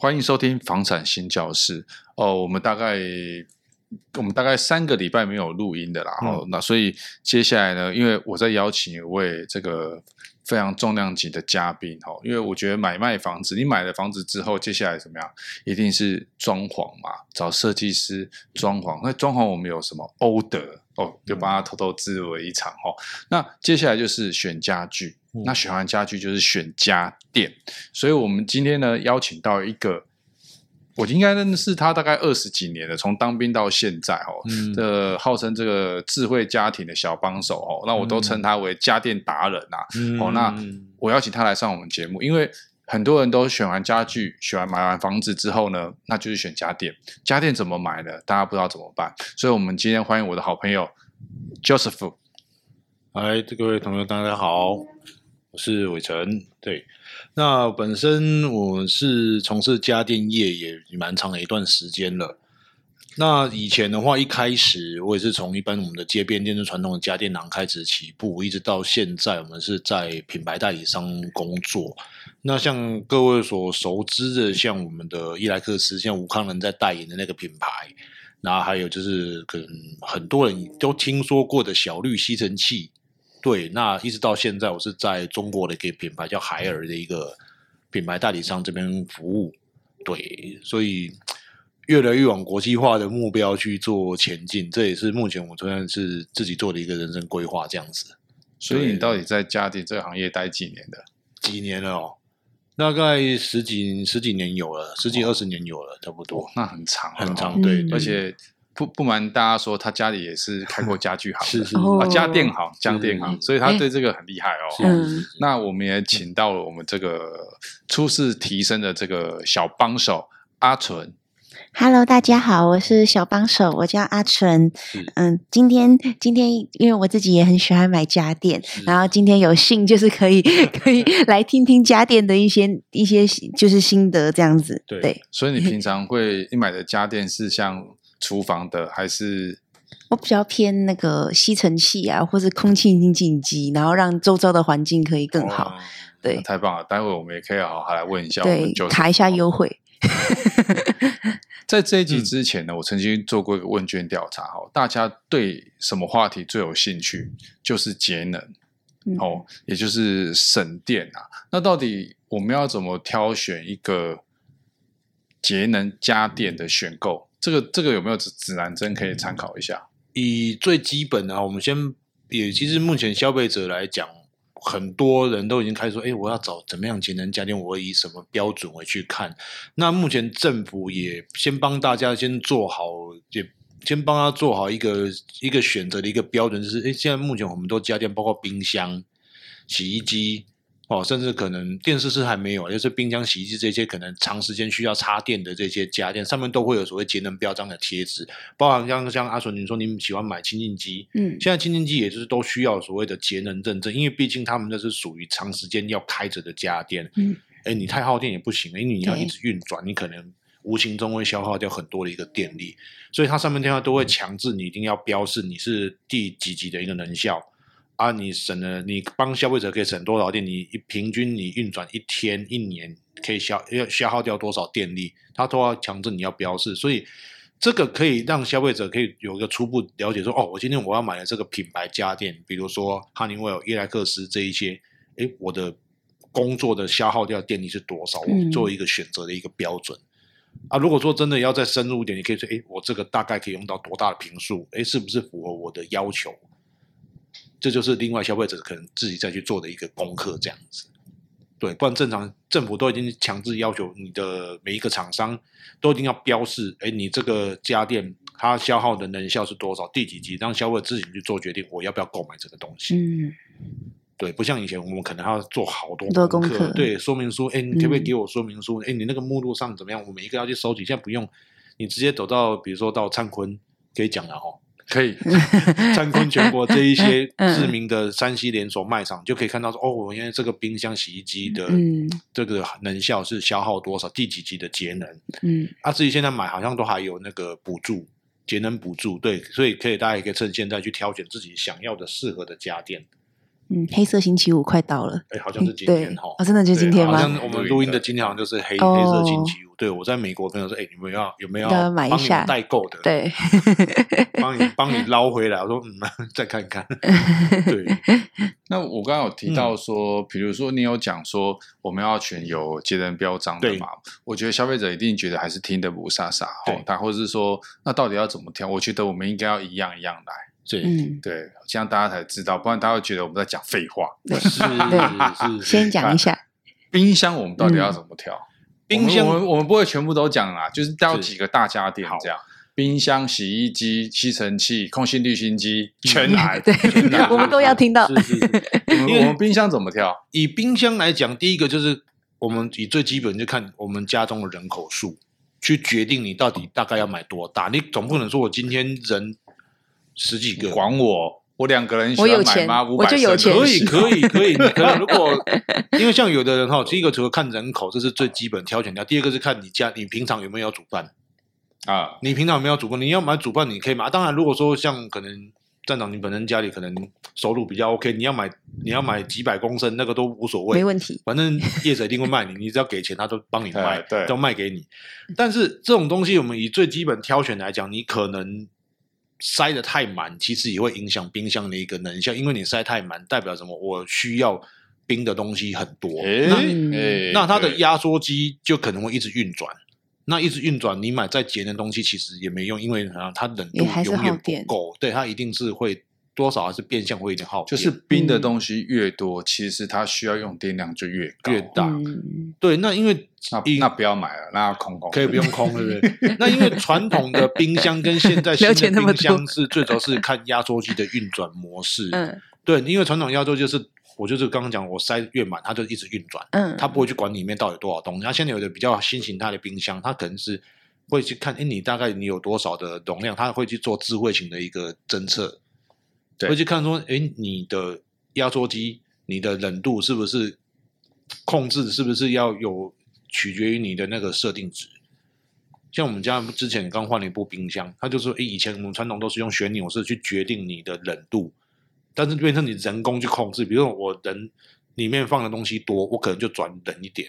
欢迎收听房产新教室哦。我们大概我们大概三个礼拜没有录音的啦，哦、嗯，那所以接下来呢，因为我在邀请一位这个非常重量级的嘉宾哦，因为我觉得买卖房子，你买了房子之后，接下来怎么样，一定是装潢嘛，找设计师装潢。那装潢我们有什么欧德哦，就帮他偷偷自录了一场哦。那接下来就是选家具。那选完家具就是选家电，所以我们今天呢邀请到一个，我应该认识他大概二十几年了，从当兵到现在哦，嗯、这号称这个智慧家庭的小帮手哦，那我都称他为家电达人呐、啊嗯。哦，那我邀请他来上我们节目，因为很多人都选完家具，选完买完房子之后呢，那就是选家电，家电怎么买呢？大家不知道怎么办，所以我们今天欢迎我的好朋友 Joseph。嗨，各位同学大家好。我是伟成，对，那本身我是从事家电业也蛮长的一段时间了。那以前的话，一开始我也是从一般我们的街边店、传统的家电行开始起步，一直到现在，我们是在品牌代理商工作。那像各位所熟知的，像我们的伊莱克斯，像吴康仁在代言的那个品牌，然后还有就是可能很多人都听说过的小绿吸尘器。对，那一直到现在，我是在中国的一个品牌叫海尔的一个品牌代理商这边服务。对，所以越来越往国际化的目标去做前进，这也是目前我算是自己做的一个人生规划这样子。所以你到底在家电这个行业待几年的？几年了哦？大概十几十几年有了，十几二十年有了，差不多。那很长，很长，对，而且。不不瞒大家说，他家里也是开过家具行的，是是啊，家电行，家电行，所以他对这个很厉害哦。嗯，那我们也请到了我们这个初试提升的这个小帮手阿纯。Hello，大家好，我是小帮手，我叫阿纯。嗯，今天今天因为我自己也很喜欢买家电，然后今天有幸就是可以 可以来听听家电的一些一些就是心得这样子。对，对，所以你平 常会你买的家电是像。厨房的还是我比较偏那个吸尘器啊，或是空气清净机，然后让周遭的环境可以更好。哦、对，太棒了！待会我们也可以好好来问一下，对，卡一下优惠。在这一集之前呢，嗯、我曾经做过一个问卷调查，哈，大家对什么话题最有兴趣？就是节能、嗯，哦，也就是省电啊。那到底我们要怎么挑选一个节能家电的选购？这个这个有没有指指南针可以参考一下？以最基本的啊，我们先也其实目前消费者来讲，很多人都已经开始说，哎，我要找怎么样节能家电，我以什么标准为去看？那目前政府也先帮大家先做好，也先帮他做好一个一个选择的一个标准，就是哎，现在目前我们都家电，包括冰箱、洗衣机。哦，甚至可能电视是还没有，就是冰箱、洗衣机这些可能长时间需要插电的这些家电，上面都会有所谓节能标章的贴纸，包含像像阿纯你说你喜欢买清净机，嗯，现在清净机也就是都需要所谓的节能认证，因为毕竟他们那是属于长时间要开着的家电，嗯，哎，你太耗电也不行，因为你要一直运转，你可能无形中会消耗掉很多的一个电力，所以它上面电话都会强制你一定要标示你是第几级的一个能效。啊，你省了，你帮消费者可以省多少电？你平均你运转一天一年可以消要消耗掉多少电力？他都要强制你要标示，所以这个可以让消费者可以有一个初步了解说，说哦，我今天我要买的这个品牌家电，比如说哈尼威尔、伊莱克斯这一些，诶，我的工作的消耗掉电力是多少？我做一个选择的一个标准。嗯。啊，如果说真的要再深入一点，你可以说，诶，我这个大概可以用到多大的频数？哎，是不是符合我的要求？这就是另外消费者可能自己再去做的一个功课，这样子，对，不然正常政府都已经强制要求你的每一个厂商都一定要标示，哎，你这个家电它消耗的能效是多少，第几级，让消费者自己去做决定，我要不要购买这个东西。嗯，对，不像以前我们可能还要做好多功课，功课对，说明书，哎，你可不可以给我说明书？哎、嗯，你那个目录上怎么样？我每一个要去收集，现在不用，你直接走到，比如说到灿坤可以讲了哈。可以 参观全国这一些知名的山西连锁卖场，就可以看到说，哦，原来这个冰箱、洗衣机的这个能效是消耗多少，第几级的节能。嗯，啊，自己现在买好像都还有那个补助，节能补助。对，所以可以大家也可以趁现在去挑选自己想要的、适合的家电。嗯，黑色星期五快到了，哎，好像是今天哈，哦，真的就今天吗？好像我们录音的今天好像就是黑黑色星期五。对，我在美国朋友说，哎，你们要有没有要买一下代购的？对，帮你帮你捞回来。我说，嗯，再看看。对，那我刚刚有提到说，比如说你有讲说我们要选有节能标章的嘛？我觉得消费者一定觉得还是听得不飒飒，对，他或者是说，那到底要怎么挑？我觉得我们应该要一样一样来。对，嗯，对，这样大家才知道，不然大家会觉得我们在讲废话。对，是是，先讲一下冰箱，我们到底要怎么调？冰箱我们我们不会全部都讲啦，就是挑几个大家电这样。冰箱、洗衣机、吸尘器、空心滤芯机，全来。对，我们都要听到。是是是。我们冰箱怎么挑？以冰箱来讲，第一个就是我们以最基本就看我们家中的人口数，去决定你到底大概要买多大。你总不能说我今天人。十几个，管我，我两个人，我有钱，我就有钱，可以，可以，可以。可能如果因为像有的人哈，第一个除了看人口，这是最基本挑选掉；第二个是看你家，你平常有没有要煮饭啊？你平常有没有煮饭？你要买煮饭，你可以买。当然，如果说像可能站长，你本身家里可能收入比较 OK，你要买，你要买几百公升，那个都无所谓，没问题。反正业者一定会卖你，你只要给钱，他都帮你卖，对，都卖给你。但是这种东西，我们以最基本挑选来讲，你可能。塞得太满，其实也会影响冰箱的一个能效，因为你塞太满，代表什么？我需要冰的东西很多，欸、那、欸、那它的压缩机就可能会一直运转，那一直运转，你买再节能的东西其实也没用，因为啊它冷度永远不够，对，它一定是会。多少还是变相会有点耗，就是冰的东西越多，嗯、其实它需要用电量就越高越大。嗯、对，那因为那那不要买了，那要空空，可以不用空，对不对？那因为传统的冰箱跟现在新的冰箱是最主要是看压缩机的运转模式。嗯，对，因为传统压缩就是我就是刚刚讲，我塞越满，它就一直运转。嗯，它不会去管里面到底有多少东西。它现在有的比较新形态的冰箱，它可能是会去看，哎，你大概你有多少的容量，它会去做智慧型的一个侦测。会去看说，哎，你的压缩机，你的冷度是不是控制？是不是要有取决于你的那个设定值？像我们家之前刚换了一部冰箱，它就说，哎，以前我们传统都是用旋钮式去决定你的冷度，但是变成你人工去控制。比如说我人里面放的东西多，我可能就转冷一点；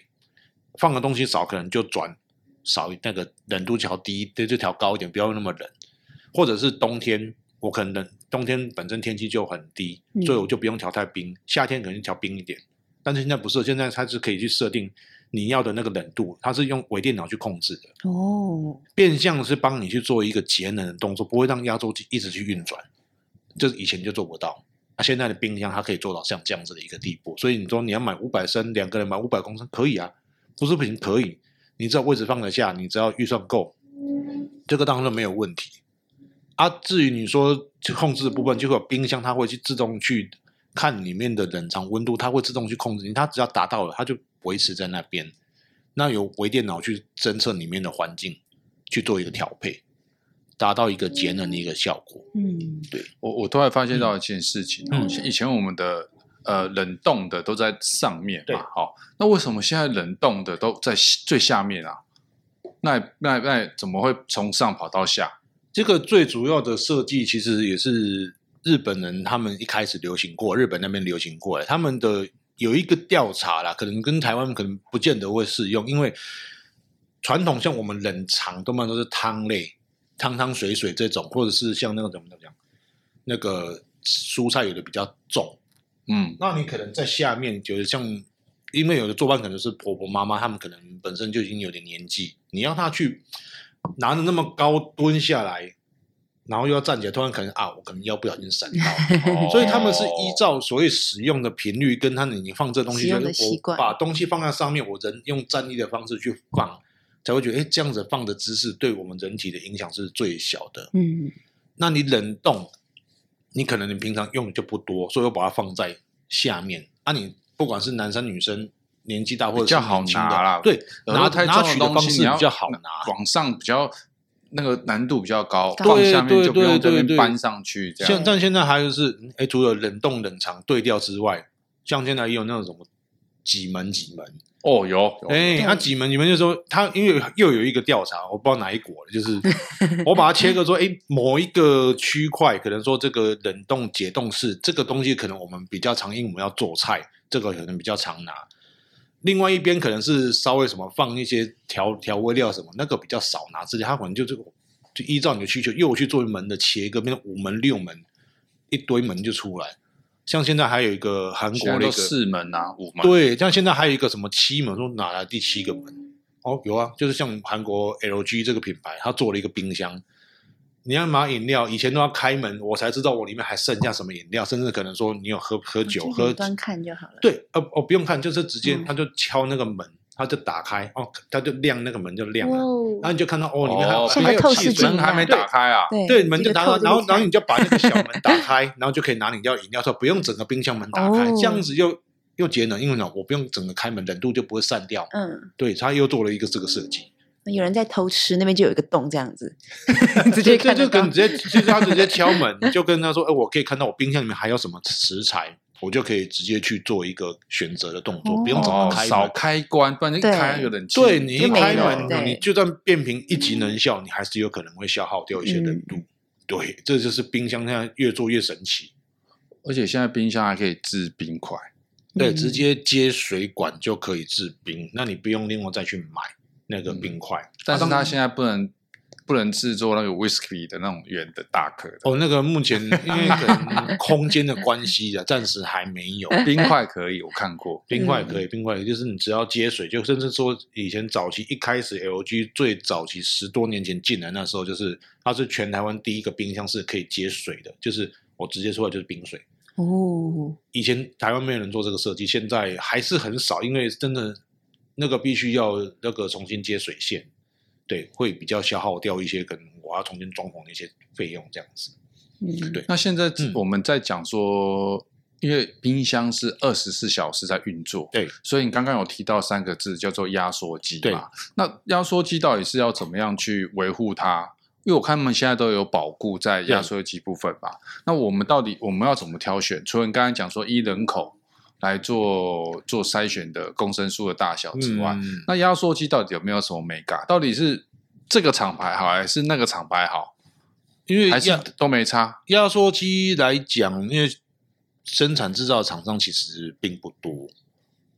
放的东西少，可能就转少，那个冷度调低，对，就调高一点，不要那么冷。或者是冬天。我可能冷冬天本身天气就很低，嗯、所以我就不用调太冰。夏天可能调冰一点，但是现在不是，现在它是可以去设定你要的那个冷度，它是用微电脑去控制的。哦，变相是帮你去做一个节能的动作，不会让压缩机一直去运转。就是以前就做不到，那、啊、现在的冰箱它可以做到像这样子的一个地步。所以你说你要买五百升，两个人买五百公升可以啊，不是不行，可以。你只要位置放得下，你只要预算够，这个当然没有问题。啊，至于你说控制的部分，就会有冰箱，它会去自动去看里面的冷藏温度，它会自动去控制你。它只要达到了，它就维持在那边。那有微电脑去侦测里面的环境，去做一个调配，达到一个节能的一个效果。嗯，对。我我突然发现到一件事情，嗯，以前我们的呃冷冻的都在上面嘛，好，那为什么现在冷冻的都在最下面啊？那那那怎么会从上跑到下？这个最主要的设计其实也是日本人他们一开始流行过，日本那边流行过来。他们的有一个调查啦，可能跟台湾可能不见得会适用，因为传统像我们冷藏多半都是汤类，汤汤水水这种，或者是像那个怎么怎么讲，那个蔬菜有的比较重，嗯，那你可能在下面就是像，因为有的做饭可能是婆婆妈妈，他们可能本身就已经有点年纪，你让他去。拿着那么高蹲下来，然后又要站起来，突然可能啊，我可能腰不小心闪到，哦、所以他们是依照所谓使用的频率跟他你放这东西，就是我把东西放在上面，我人用站立的方式去放，才会觉得哎，这样子放的姿势对我们人体的影响是最小的。嗯，那你冷冻，你可能你平常用的就不多，所以我把它放在下面。啊，你不管是男生女生。年纪大或者比较好拿啦，对，拿太重的东西比较好拿，往上比较那个难度比较高，放下面就不用这边搬上去。这样，像但现在还有是，哎，除了冷冻冷藏对调之外，像现在也有那种什么几门几门，哦，有，哎，他几门，你们就说他，因为又有一个调查，我不知道哪一国的，就是 我把它切割说，哎，某一个区块可能说这个冷冻解冻室这个东西可能我们比较常，因为我们要做菜，这个可能比较常拿。另外一边可能是稍微什么放一些调调味料什么，那个比较少拿，之类他可能就这个就依照你的需求又去做一门的切割，变成五门六门，一堆门就出来。像现在还有一个韩国那个四门啊，五门。对，像现在还有一个什么七门，说哪来第七个门？哦，有啊，就是像韩国 LG 这个品牌，他做了一个冰箱。你要买饮料，以前都要开门，我才知道我里面还剩下什么饮料，甚至可能说你有喝喝酒，喝端看就好了。对，哦哦，不用看，就是直接他就敲那个门。嗯他就打开哦，他就亮那个门就亮了，然后你就看到哦，里面还有还有气水，门还没打开啊？对，门就打开，然后然后你就把那个小门打开，然后就可以拿你要饮料，说不用整个冰箱门打开，这样子又又节能，因为呢，我不用整个开门，冷度就不会散掉。嗯，对，他又做了一个这个设计。有人在偷吃，那边就有一个洞，这样子，直接看就跟直接就是他直接敲门，就跟他说，哎，我可以看到我冰箱里面还有什么食材。我就可以直接去做一个选择的动作，哦、不用怎么开少开关，不然一开有点，对，你一开门，你就算变频一级能效，你还是有可能会消耗掉一些冷度。嗯、对，这就是冰箱现在越做越神奇，而且现在冰箱还可以制冰块，对，直接接水管就可以制冰，那你不用另外再去买那个冰块。嗯、但是它现在不能。不能制作那个 whisky 的那种圆的大颗的哦。那个目前 因为可能空间的关系啊，暂时还没有。冰块可以，我看过。冰块可以，冰块就是你只要接水，就甚至说以前早期一开始 LG 最早期十多年前进来那时候，就是它是全台湾第一个冰箱是可以接水的，就是我直接说的就是冰水。哦。以前台湾没有人做这个设计，现在还是很少，因为真的那个必须要那个重新接水线。对，会比较消耗掉一些，可能我要重新装潢的一些费用，这样子。嗯，对。那现在我们在讲说，嗯、因为冰箱是二十四小时在运作，对，所以你刚刚有提到三个字叫做压缩机嘛？对。那压缩机到底是要怎么样去维护它？因为我看他们现在都有保固在压缩机部分吧？那我们到底我们要怎么挑选？除了你刚才讲说一人口。来做做筛选的公升数的大小之外，嗯、那压缩机到底有没有什么美感？到底是这个厂牌好还是那个厂牌好？因为还是都没差。压缩机来讲，因为生产制造厂商其实并不多，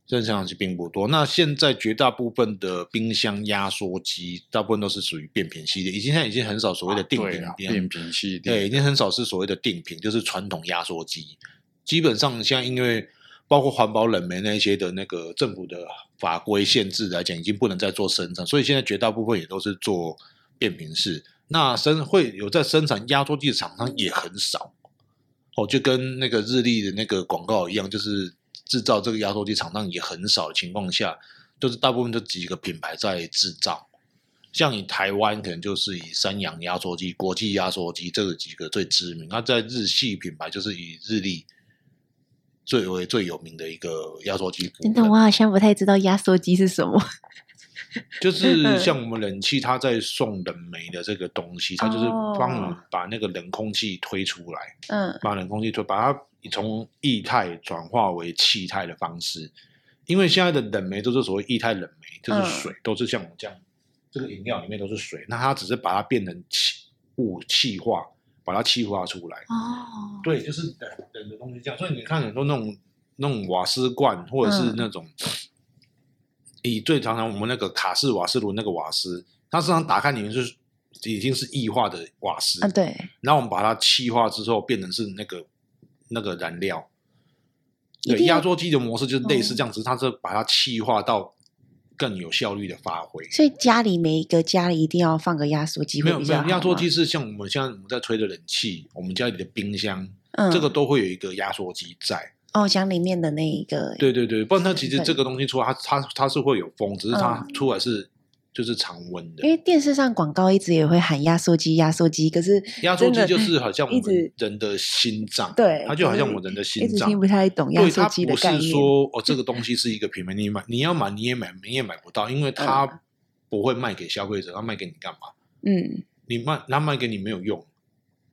生产厂商并不多。那现在绝大部分的冰箱压缩机，大部分都是属于变频系列，已经现在已经很少所谓的定频、啊、变频系列，对，已经很少是所谓的定频，就是传统压缩机。基本上现在因为包括环保冷媒那些的那个政府的法规限制来讲，已经不能再做生产，所以现在绝大部分也都是做变频式。那生会有在生产压缩机的厂商也很少哦，就跟那个日立的那个广告一样，就是制造这个压缩机厂商也很少的情况下，就是大部分就几个品牌在制造。像以台湾可能就是以三洋压缩机、国际压缩机这个几个最知名。那在日系品牌就是以日立。最为最有名的一个压缩机，真的，我好像不太知道压缩机是什么。就是 像我们冷气，它在送冷媒的这个东西，它就是帮你把那个冷空气推出来，嗯，把冷空气推，把它从液态转化为气态的方式。因为现在的冷媒都是所谓液态冷媒，就是水，都是像我们这样，这个饮料里面都是水，那它只是把它变成气雾气化。把它气化出来哦，对，就是冷冷的东西这样。所以你看很多那种那种瓦斯罐，或者是那种，嗯、以最常常我们那个卡式瓦斯炉那个瓦斯，它实际上打开里面是已经是液化的瓦斯啊，对。然后我们把它气化之后变成是那个那个燃料，对，压缩机的模式就是类似这样子，哦、它是把它气化到。更有效率的发挥，所以家里每一个家里一定要放个压缩机。没有没有，压缩机是像我们现在我们在吹的冷气，我们家里的冰箱，嗯，这个都会有一个压缩机在。哦，讲里面的那一个，对对对，不然它其实这个东西出来，它它它是会有风，只是它出来是。就是常温的，因为电视上广告一直也会喊压缩机，压缩机，可是压缩机就是好像 我们人的心脏，对，它就好像我们人的心脏，听不太懂压缩机的概念。不是说哦，这个东西是一个品牌，你买你要买你也买你也买不到，因为它不会卖给消费者，它卖给你干嘛？嗯，你卖他卖给你没有用，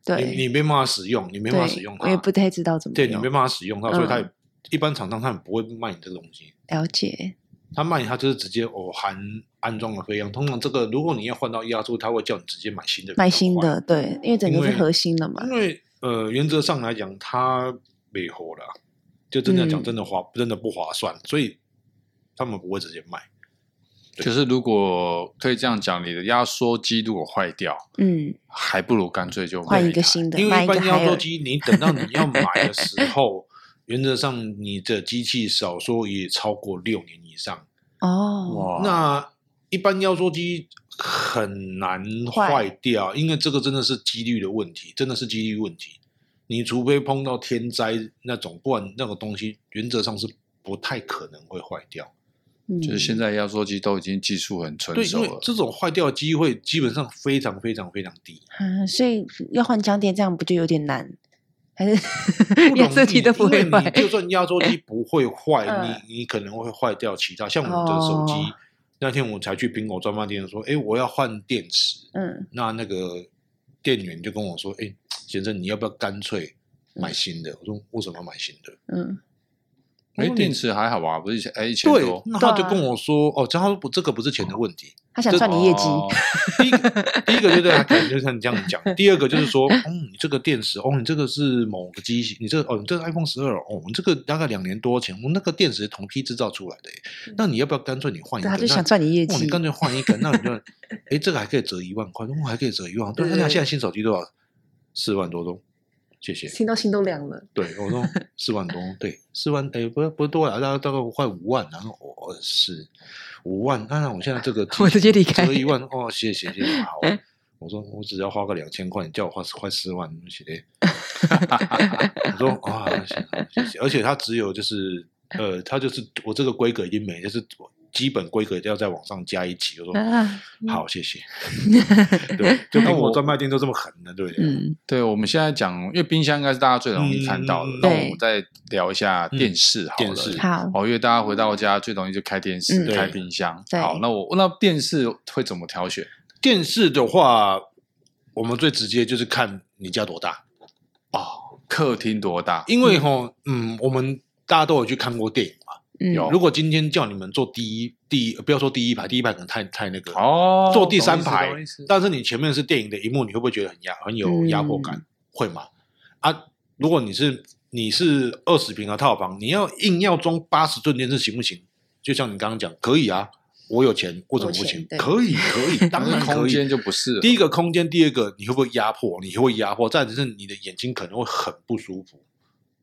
对，你你没办法使用，你没办法使用它，我也不太知道怎么，对，你没办法使用它，所以它一般厂商他们不会卖你这个东西。了解。他卖他就是直接哦含安装的费用。通常这个如果你要换到压缩，他会叫你直接买新的。买新的，对，因为整个是核心的嘛。因为呃，原则上来讲，它没活了，就真的讲真的划、嗯、真的不划算，所以他们不会直接卖。就是如果可以这样讲，你的压缩机如果坏掉，嗯，还不如干脆就换一个新的。因为一般压缩机，你等到你要买的时候，原则上你的机器少说也超过六年以上。哦，那一般压缩机很难坏掉，因为这个真的是几率的问题，真的是几率问题。你除非碰到天灾那种，不然那个东西原则上是不太可能会坏掉。就是现在压缩机都已经技术很成熟了，对，因为这种坏掉的机会基本上非常非常非常低。嗯，所以要换浆垫，这样不就有点难？还是压缩机都不会坏？就算压缩机 不会坏，你你可能会坏掉其他。像我们的手机，哦、那天我才去苹果专卖店说，哎，我要换电池。嗯，那那个店员就跟我说，哎，先生，你要不要干脆买新的？我说为什么要买新的？嗯。哎，电池还好吧？不是一千哎，一千多。对，那他就跟我说：“哦，这他不，这个不是钱的问题。”他想赚你业绩。第一个，第一个就对他可能就像你这样讲。第二个就是说，嗯，你这个电池，哦，你这个是某个机型，你这，哦，你这个 iPhone 十二，哦，你这个大概两年多前，我那个电池是同批制造出来的。那你要不要干脆你换一个？他就想赚你业绩。你干脆换一个，那你就，哎，这个还可以折一万块，我还可以折一万。对，那现在新手机多少？四万多钟。谢谢，听到心都凉了。对，我说四万多，对，四万，哎，不不多了，大概大概快五万，然后我是五万，那那我现在这个 我直接离开，折一万，哦，谢谢谢谢，好，我说我只要花个两千块，你叫我花快四万，谢谢。我说啊，谢谢，而且它只有就是，呃，它就是我这个规格已经没，就是。基本规格都要再往上加一级，我说、啊、好，谢谢。对，就跟我专卖店都这么狠的，对不对？嗯，对。我们现在讲，因为冰箱应该是大家最容易看到的，那、嗯、我们再聊一下电视好了。电视好，哦，因为大家回到家最容易就开电视、嗯、开冰箱。好，那我那电视会怎么挑选？电视的话，我们最直接就是看你家多大哦，客厅多大？因为哈，嗯，我们大家都有去看过电影。有，如果今天叫你们坐第一第一，不要说第一排，第一排可能太太那个哦，坐第三排，但是你前面是电影的荧幕，你会不会觉得很压很有压迫感？嗯、会吗？啊，如果你是你是二十平的套房，你要硬要装八十寸电视行不行？就像你刚刚讲，可以啊，我有钱，为什么不行？可以可以，当然。空间就不是第一个空间，第二个你会不会压迫？你会压迫，再就是你的眼睛可能会很不舒服。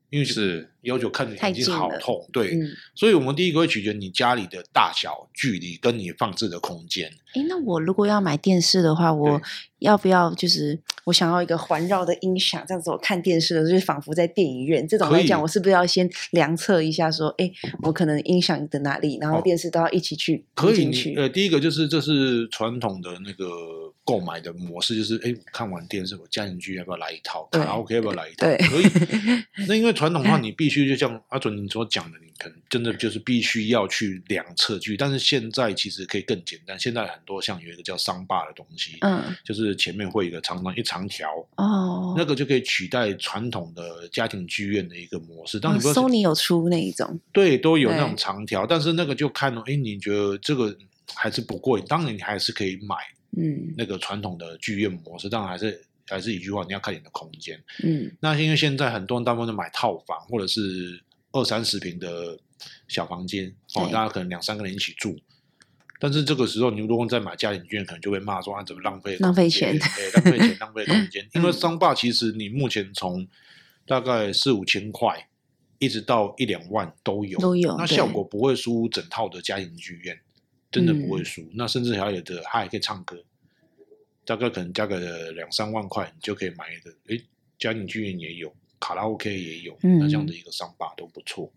因为是要求看着眼睛好痛，对、嗯，所以我们第一个会取决你家里的大小、距离跟你放置的空间。哎，那我如果要买电视的话，我要不要就是我想要一个环绕的音响，这样子我看电视的时候就仿佛在电影院。这种来讲，我是不是要先量测一下，说，哎，我可能音响的哪里，然后电视都要一起去可以去。呃，第一个就是这是传统的那个。购买的模式就是，哎，看完电视，我家庭剧要不要来一套？卡拉 OK 要不要来一套？可以。那因为传统的话，你必须就像阿准你所讲的，你可能真的就是必须要去量测距。但是现在其实可以更简单，现在很多像有一个叫桑巴的东西，嗯，就是前面会有一个长长一长条，哦，那个就可以取代传统的家庭剧院的一个模式。当你说 Sony 有出那一种，对，都有那种长条，但是那个就看，哎，你觉得这个还是不过瘾？当然你还是可以买。嗯，那个传统的剧院模式，当然还是还是一句话，你要看你的空间。嗯，那因为现在很多人大部分都买套房或者是二三十平的小房间，哦，大家可能两三个人一起住。但是这个时候，你如果再买家庭剧院，可能就会骂说啊，怎么浪费浪费钱？对，浪费钱，浪费空间。因为商霸其实你目前从大概四五千块一直到一两万都有，都有。那效果不会输整套的家庭剧院。真的不会输，嗯，那甚至还有的，他还可以唱歌，大概可能加个两三万块，你就可以买的。诶，家庭剧院也有，卡拉 OK 也有，嗯，那这样的一个商霸都不错。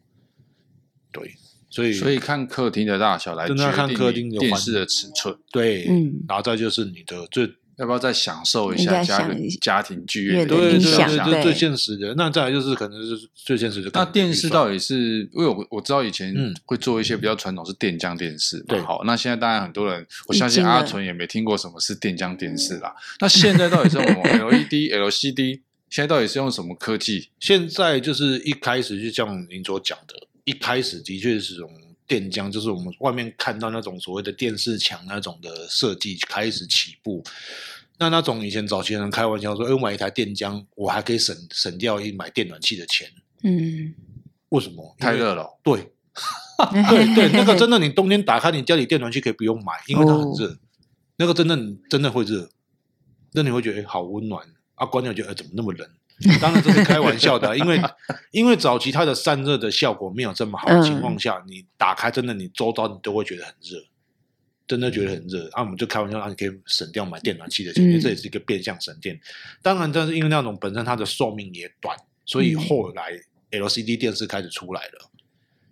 对，所以所以看客厅的大小来决定看客厅电视的尺寸，对，嗯，然后再就是你的最。要不要再享受一下家家庭剧院的对对对，这是最现实的。那再来就是可能是最现实的。那电视到底是因为我我知道以前会做一些比较传统是电浆电视，对，好。那现在当然很多人，我相信阿纯也没听过什么是电浆电视啦。那现在到底是用什么 LED、LCD？现在到底是用什么科技？现在就是一开始就像您所讲的，一开始的确是这种电浆，就是我们外面看到那种所谓的电视墙那种的设计开始起步。那那种以前早期人开玩笑说：“哎，我买一台电浆，我还可以省省掉一买电暖气的钱。”嗯，为什么？太热了。对，对对，那个真的，你冬天打开你家里电暖气可以不用买，因为它很热。哦、那个真的真的会热，那你会觉得哎，好温暖啊！关掉觉得哎，怎么那么冷？当然这是开玩笑的，因为因为早期它的散热的效果没有这么好的情况下，嗯、你打开真的你周遭你都会觉得很热。真的觉得很热，啊，我们就开玩笑，那、啊、你可以省掉买电暖气的钱，这也是一个变相省电。嗯、当然，但是因为那种本身它的寿命也短，所以后来 LCD 电视开始出来了，嗯、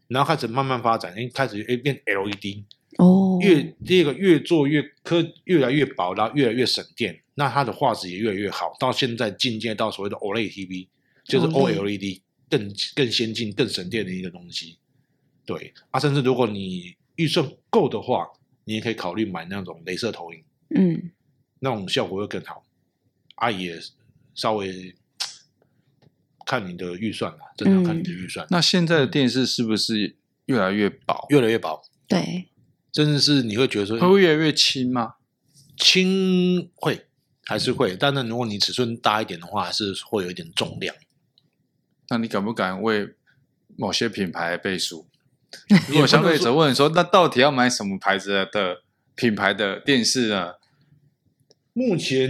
然后开始慢慢发展，哎，开始哎变 LED 哦，越第二个越做越科，越来越薄，然后越来越省电，那它的画质也越来越好，到现在进阶到所谓的 OLED TV，就是 OLED 更更先进、更省电的一个东西。对，啊，甚至如果你预算够的话。你也可以考虑买那种镭射投影，嗯，那种效果会更好。啊，也稍微 看你的预算吧，真的看你的预算。嗯、那现在的电视是不是越来越薄？越来越薄，对。甚至是你会觉得说，会越来越轻吗？轻会还是会，但那如果你尺寸大一点的话，还是会有一点重量。那你敢不敢为某些品牌背书？如果消费者问说，那到底要买什么牌子的品牌的电视呢？目前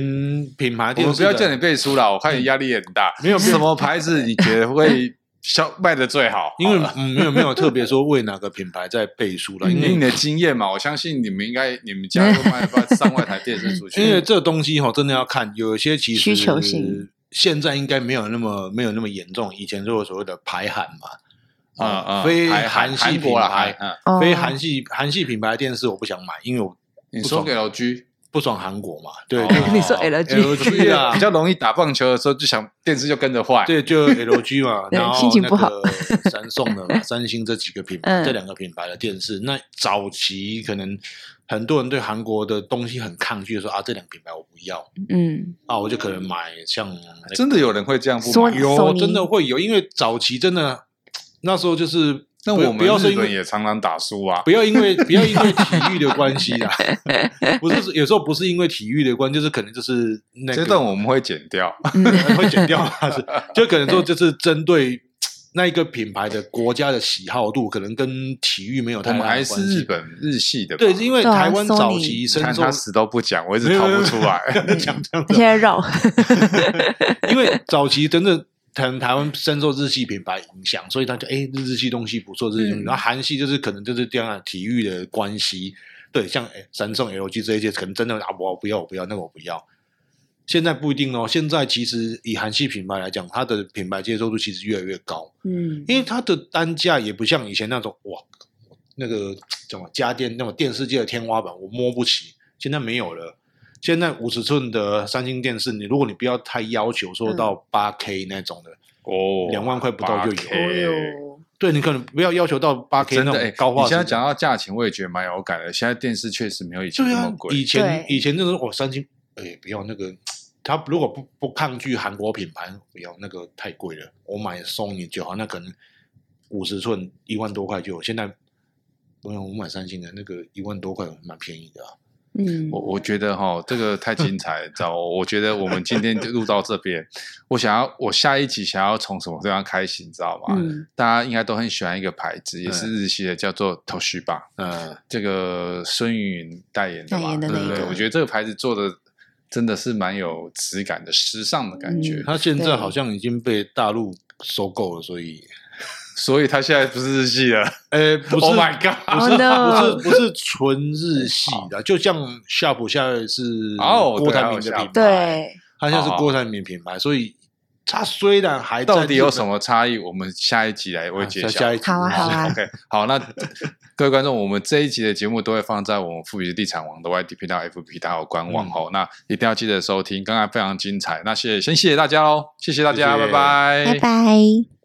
品牌电视，我不要叫你背书了，我看你压力也很大。没有什么牌子你觉得会销卖的最好？因为嗯，没有没有特别说为哪个品牌在背书了，因为你的经验嘛，我相信你们应该你们家都卖 了上万台电视出去。因为这个东西哈，真的要看，有一些其实需求性现在应该没有那么没有那么严重。以前就有所谓的排韩嘛。啊啊！非韩系品牌，非韩系韩系品牌电视我不想买，因为我你说 LG 不爽韩国嘛？对，你说 LG 啊，比较容易打棒球的时候就想电视就跟着坏，对，就 LG 嘛，然后心情不好。三送的嘛，三星这几个品牌，这两个品牌的电视，那早期可能很多人对韩国的东西很抗拒，说啊，这两个品牌我不要，嗯，啊，我就可能买像真的有人会这样不买？有，真的会有，因为早期真的。那时候就是，那我们日本也常常打输啊！不要因为不要因为体育的关系啊，不是有时候不是因为体育的关系，就是可能就是那个。这段我们会剪掉，会剪掉，是就可能说就是针对那一个品牌的国家的喜好度，可能跟体育没有太大关系。还是日本日系的，对，因为台湾早期深受，他死都不讲，我一直逃不出来，讲这样子，现在绕，因为早期真的。可能台湾深受日系品牌影响，所以他就哎，日系东西不错，日系东西。然后韩系就是可能就是这样体育的关系，对，像哎，三星、LG 这一些，可能真的啊，我不要，我不要那个，我不要。现在不一定哦，现在其实以韩系品牌来讲，它的品牌接受度其实越来越高，嗯，因为它的单价也不像以前那种哇，那个什么家电那种电视界的天花板，我摸不起，现在没有了。现在五十寸的三星电视，你如果你不要太要求说到八 K 那种的，哦，两万块不到就有。对，你可能不要要求到八 K 那种高画质。你现在讲到价钱，我也觉得蛮有感的。现在电视确实没有以前那么贵。以前以前那种哦，三星，哎，不要那个，他如果不不抗拒韩国品牌，不要那个太贵了。我买 Sony 就好，那可能五十寸一万多块就有。现在不用，我买三星的那个一万多块蛮便宜的啊。嗯，我我觉得哈，这个太精彩了，知道我觉得我们今天就录到这边，我想要我下一集想要从什么地方开始，你知道吗？嗯，大家应该都很喜欢一个牌子，也是日系的，叫做 Toshiba。嗯，这个孙云代言的嘛，对不对？我觉得这个牌子做的真的是蛮有质感的，时尚的感觉。它现在好像已经被大陆收购了，所以。所以他现在不是日系了，哎，不是，Oh my God，不是，不是，不是纯日系的，就像夏普现在是郭台铭的品牌，对，他现在是郭台铭品牌，所以他虽然还到底有什么差异，我们下一集来会揭晓。下一集，好啊，好啊，OK，好，那 各位观众，我们这一集的节目都会放在我们富比地产网的 YT 频道、FB 还有官网哦，那一定要记得收听，刚刚非常精彩，那谢谢，先谢谢大家喽，谢谢大家，拜拜，拜拜。